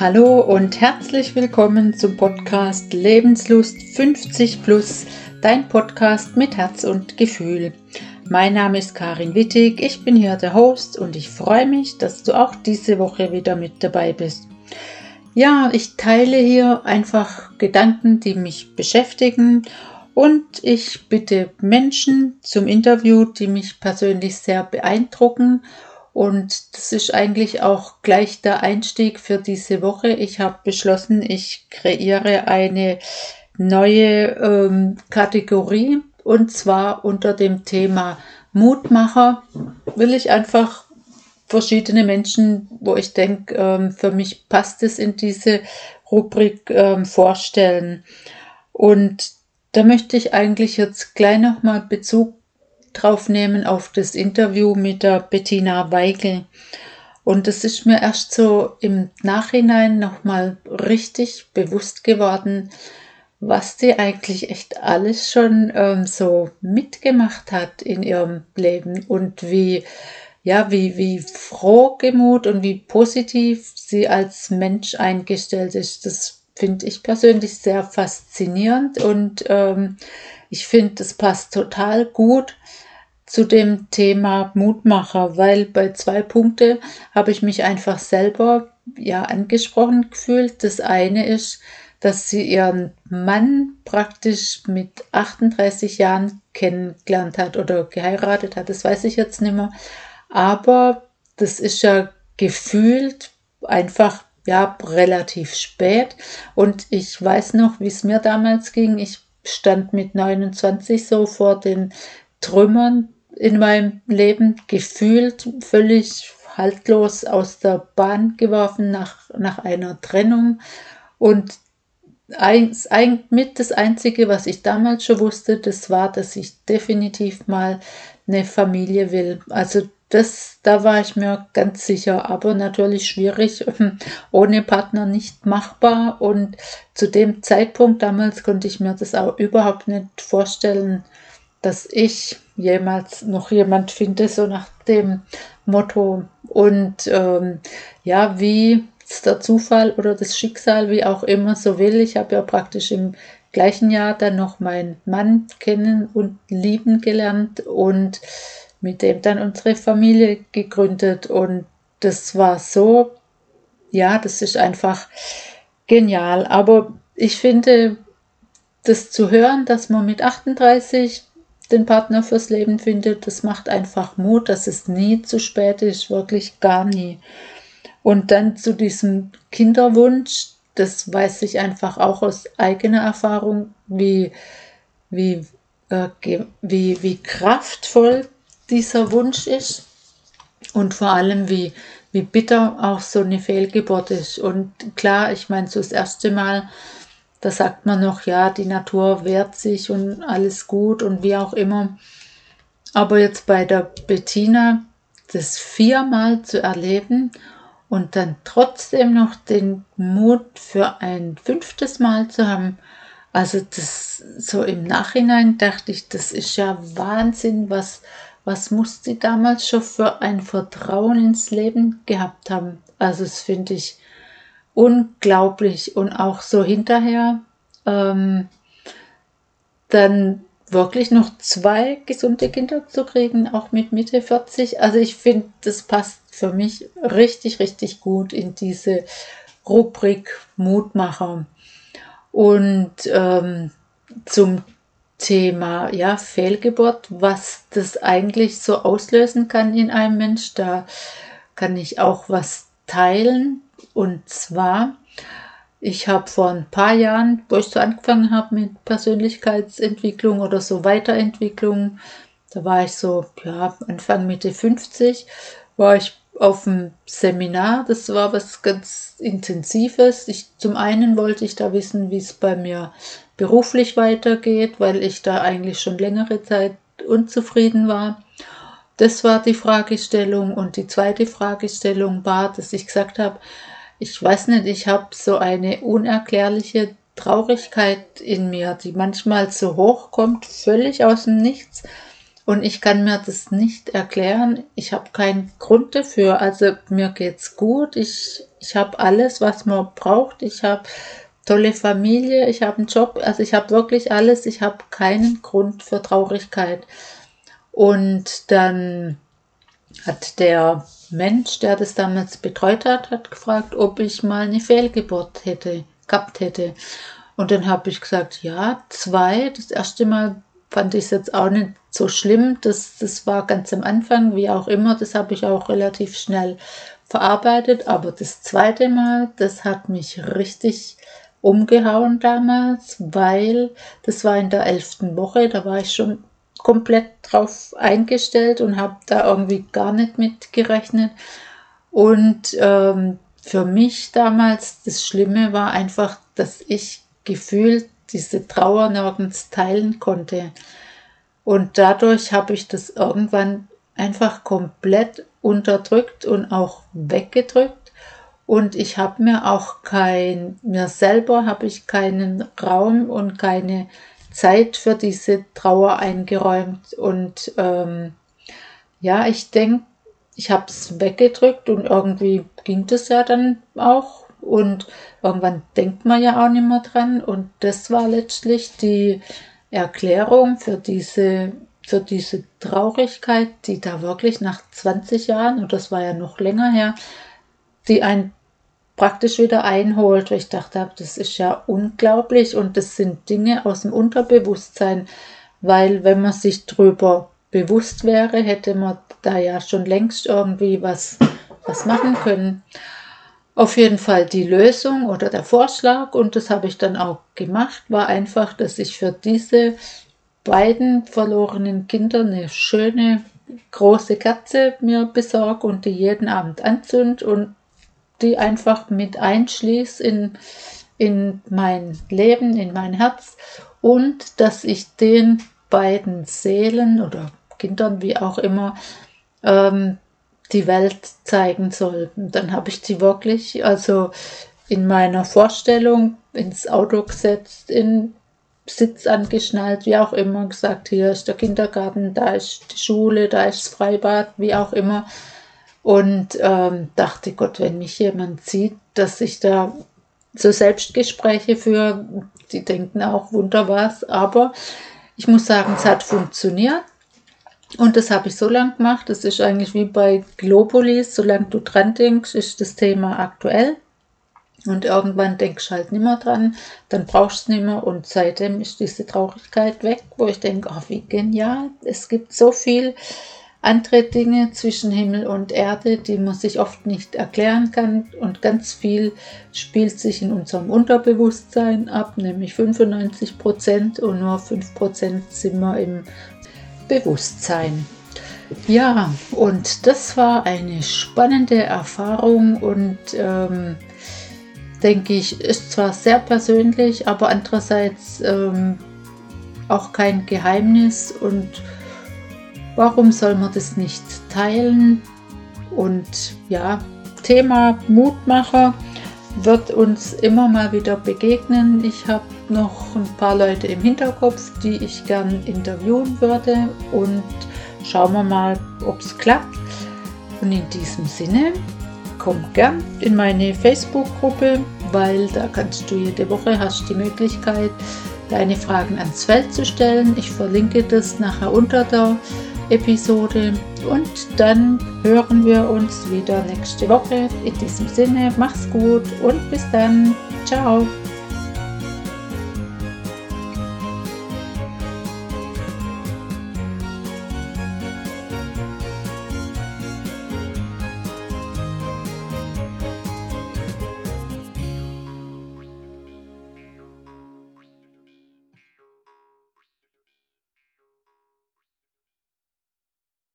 Hallo und herzlich willkommen zum Podcast Lebenslust 50 Plus, dein Podcast mit Herz und Gefühl. Mein Name ist Karin Wittig, ich bin hier der Host und ich freue mich, dass du auch diese Woche wieder mit dabei bist. Ja, ich teile hier einfach Gedanken, die mich beschäftigen und ich bitte Menschen zum Interview, die mich persönlich sehr beeindrucken und das ist eigentlich auch gleich der Einstieg für diese Woche. Ich habe beschlossen, ich kreiere eine neue ähm, Kategorie und zwar unter dem Thema Mutmacher will ich einfach verschiedene Menschen, wo ich denke, ähm, für mich passt es in diese Rubrik ähm, vorstellen. Und da möchte ich eigentlich jetzt gleich nochmal Bezug drauf nehmen auf das Interview mit der Bettina Weigel. Und es ist mir erst so im Nachhinein nochmal richtig bewusst geworden, was sie eigentlich echt alles schon ähm, so mitgemacht hat in ihrem Leben und wie, ja, wie, wie frohgemut und wie positiv sie als Mensch eingestellt ist. Das finde ich persönlich sehr faszinierend und ähm, ich finde, das passt total gut zu dem Thema Mutmacher, weil bei zwei Punkte habe ich mich einfach selber ja angesprochen gefühlt. Das eine ist, dass sie ihren Mann praktisch mit 38 Jahren kennengelernt hat oder geheiratet hat, das weiß ich jetzt nicht mehr. Aber das ist ja gefühlt einfach ja relativ spät und ich weiß noch, wie es mir damals ging. Ich stand mit 29 so vor den Trümmern in meinem Leben gefühlt völlig haltlos aus der Bahn geworfen nach, nach einer Trennung. Und ein, mit das Einzige, was ich damals schon wusste, das war, dass ich definitiv mal eine Familie will. Also das, da war ich mir ganz sicher, aber natürlich schwierig, ohne Partner nicht machbar. Und zu dem Zeitpunkt damals konnte ich mir das auch überhaupt nicht vorstellen, dass ich jemals noch jemand finde, so nach dem Motto. Und ähm, ja, wie der Zufall oder das Schicksal, wie auch immer so will. Ich habe ja praktisch im gleichen Jahr dann noch meinen Mann kennen und lieben gelernt und mit dem dann unsere Familie gegründet. Und das war so, ja, das ist einfach genial. Aber ich finde, das zu hören, dass man mit 38 den Partner fürs Leben findet, das macht einfach Mut, dass es nie zu spät ist, wirklich gar nie. Und dann zu diesem Kinderwunsch, das weiß ich einfach auch aus eigener Erfahrung, wie, wie, äh, wie, wie kraftvoll dieser Wunsch ist und vor allem wie, wie bitter auch so eine Fehlgeburt ist. Und klar, ich meine, so das erste Mal da sagt man noch, ja, die Natur wehrt sich und alles gut und wie auch immer. Aber jetzt bei der Bettina das viermal zu erleben und dann trotzdem noch den Mut für ein fünftes Mal zu haben, also das so im Nachhinein dachte ich, das ist ja Wahnsinn, was was muss sie damals schon für ein Vertrauen ins Leben gehabt haben? Also das finde ich unglaublich. Und auch so hinterher ähm, dann wirklich noch zwei gesunde Kinder zu kriegen, auch mit Mitte 40. Also ich finde, das passt für mich richtig, richtig gut in diese Rubrik Mutmacher. Und ähm, zum Thema ja, Fehlgeburt, was das eigentlich so auslösen kann in einem Mensch, da kann ich auch was teilen. Und zwar, ich habe vor ein paar Jahren, wo ich so angefangen habe mit Persönlichkeitsentwicklung oder so Weiterentwicklung, da war ich so, ja, Anfang Mitte 50, war ich auf dem Seminar. Das war was ganz Intensives. Ich, zum einen wollte ich da wissen, wie es bei mir beruflich weitergeht, weil ich da eigentlich schon längere Zeit unzufrieden war. Das war die Fragestellung. Und die zweite Fragestellung war, dass ich gesagt habe, ich weiß nicht, ich habe so eine unerklärliche Traurigkeit in mir, die manchmal so hochkommt, völlig aus dem Nichts. Und ich kann mir das nicht erklären. Ich habe keinen Grund dafür. Also mir geht's gut. Ich, ich habe alles, was man braucht. Ich habe tolle Familie. Ich habe einen Job. Also ich habe wirklich alles. Ich habe keinen Grund für Traurigkeit. Und dann hat der Mensch, der das damals betreut hat, hat gefragt, ob ich mal eine Fehlgeburt hätte, gehabt hätte. Und dann habe ich gesagt, ja, zwei. Das erste Mal fand ich es jetzt auch nicht so schlimm. Das, das war ganz am Anfang, wie auch immer. Das habe ich auch relativ schnell verarbeitet. Aber das zweite Mal, das hat mich richtig umgehauen damals, weil das war in der elften Woche. Da war ich schon komplett drauf eingestellt und habe da irgendwie gar nicht mit gerechnet. Und ähm, für mich damals das Schlimme war einfach, dass ich gefühlt diese Trauer nirgends teilen konnte. Und dadurch habe ich das irgendwann einfach komplett unterdrückt und auch weggedrückt. Und ich habe mir auch kein, mir selber habe ich keinen Raum und keine Zeit für diese Trauer eingeräumt. Und ähm, ja, ich denke, ich habe es weggedrückt und irgendwie ging das ja dann auch und irgendwann denkt man ja auch nicht mehr dran. Und das war letztlich die Erklärung für diese, für diese Traurigkeit, die da wirklich nach 20 Jahren, und das war ja noch länger her, die ein praktisch wieder einholt, weil ich dachte, das ist ja unglaublich und das sind Dinge aus dem Unterbewusstsein, weil wenn man sich drüber bewusst wäre, hätte man da ja schon längst irgendwie was, was machen können. Auf jeden Fall die Lösung oder der Vorschlag, und das habe ich dann auch gemacht, war einfach, dass ich für diese beiden verlorenen Kinder eine schöne große Kerze mir besorge und die jeden Abend anzünd und die einfach mit einschließe in, in mein Leben, in mein Herz und dass ich den beiden Seelen oder Kindern, wie auch immer, ähm, die Welt zeigen soll. Und dann habe ich die wirklich, also in meiner Vorstellung ins Auto gesetzt, in Sitz angeschnallt, wie auch immer, gesagt, hier ist der Kindergarten, da ist die Schule, da ist das Freibad, wie auch immer. Und ähm, dachte, Gott, wenn mich jemand sieht, dass ich da so Selbstgespräche führe, die denken auch wunder was, aber ich muss sagen, es hat funktioniert. Und das habe ich so lange gemacht. Das ist eigentlich wie bei Globulis. Solange du dran denkst, ist das Thema aktuell. Und irgendwann denkst du halt nicht mehr dran, dann brauchst du es nicht mehr. Und seitdem ist diese Traurigkeit weg, wo ich denke, oh, wie genial. Es gibt so viel andere Dinge zwischen Himmel und Erde, die man sich oft nicht erklären kann. Und ganz viel spielt sich in unserem Unterbewusstsein ab, nämlich 95 Prozent. Und nur 5 Prozent sind wir im Bewusstsein. Ja, und das war eine spannende Erfahrung und ähm, denke ich, ist zwar sehr persönlich, aber andererseits ähm, auch kein Geheimnis und warum soll man das nicht teilen? Und ja, Thema Mutmacher wird uns immer mal wieder begegnen. Ich habe noch ein paar Leute im Hinterkopf, die ich gern interviewen würde und schauen wir mal, ob es klappt. Und in diesem Sinne, komm gern in meine Facebook-Gruppe, weil da kannst du jede Woche, hast die Möglichkeit, deine Fragen ans Feld zu stellen. Ich verlinke das nachher unter der Episode und dann hören wir uns wieder nächste Woche. In diesem Sinne, mach's gut und bis dann. Ciao.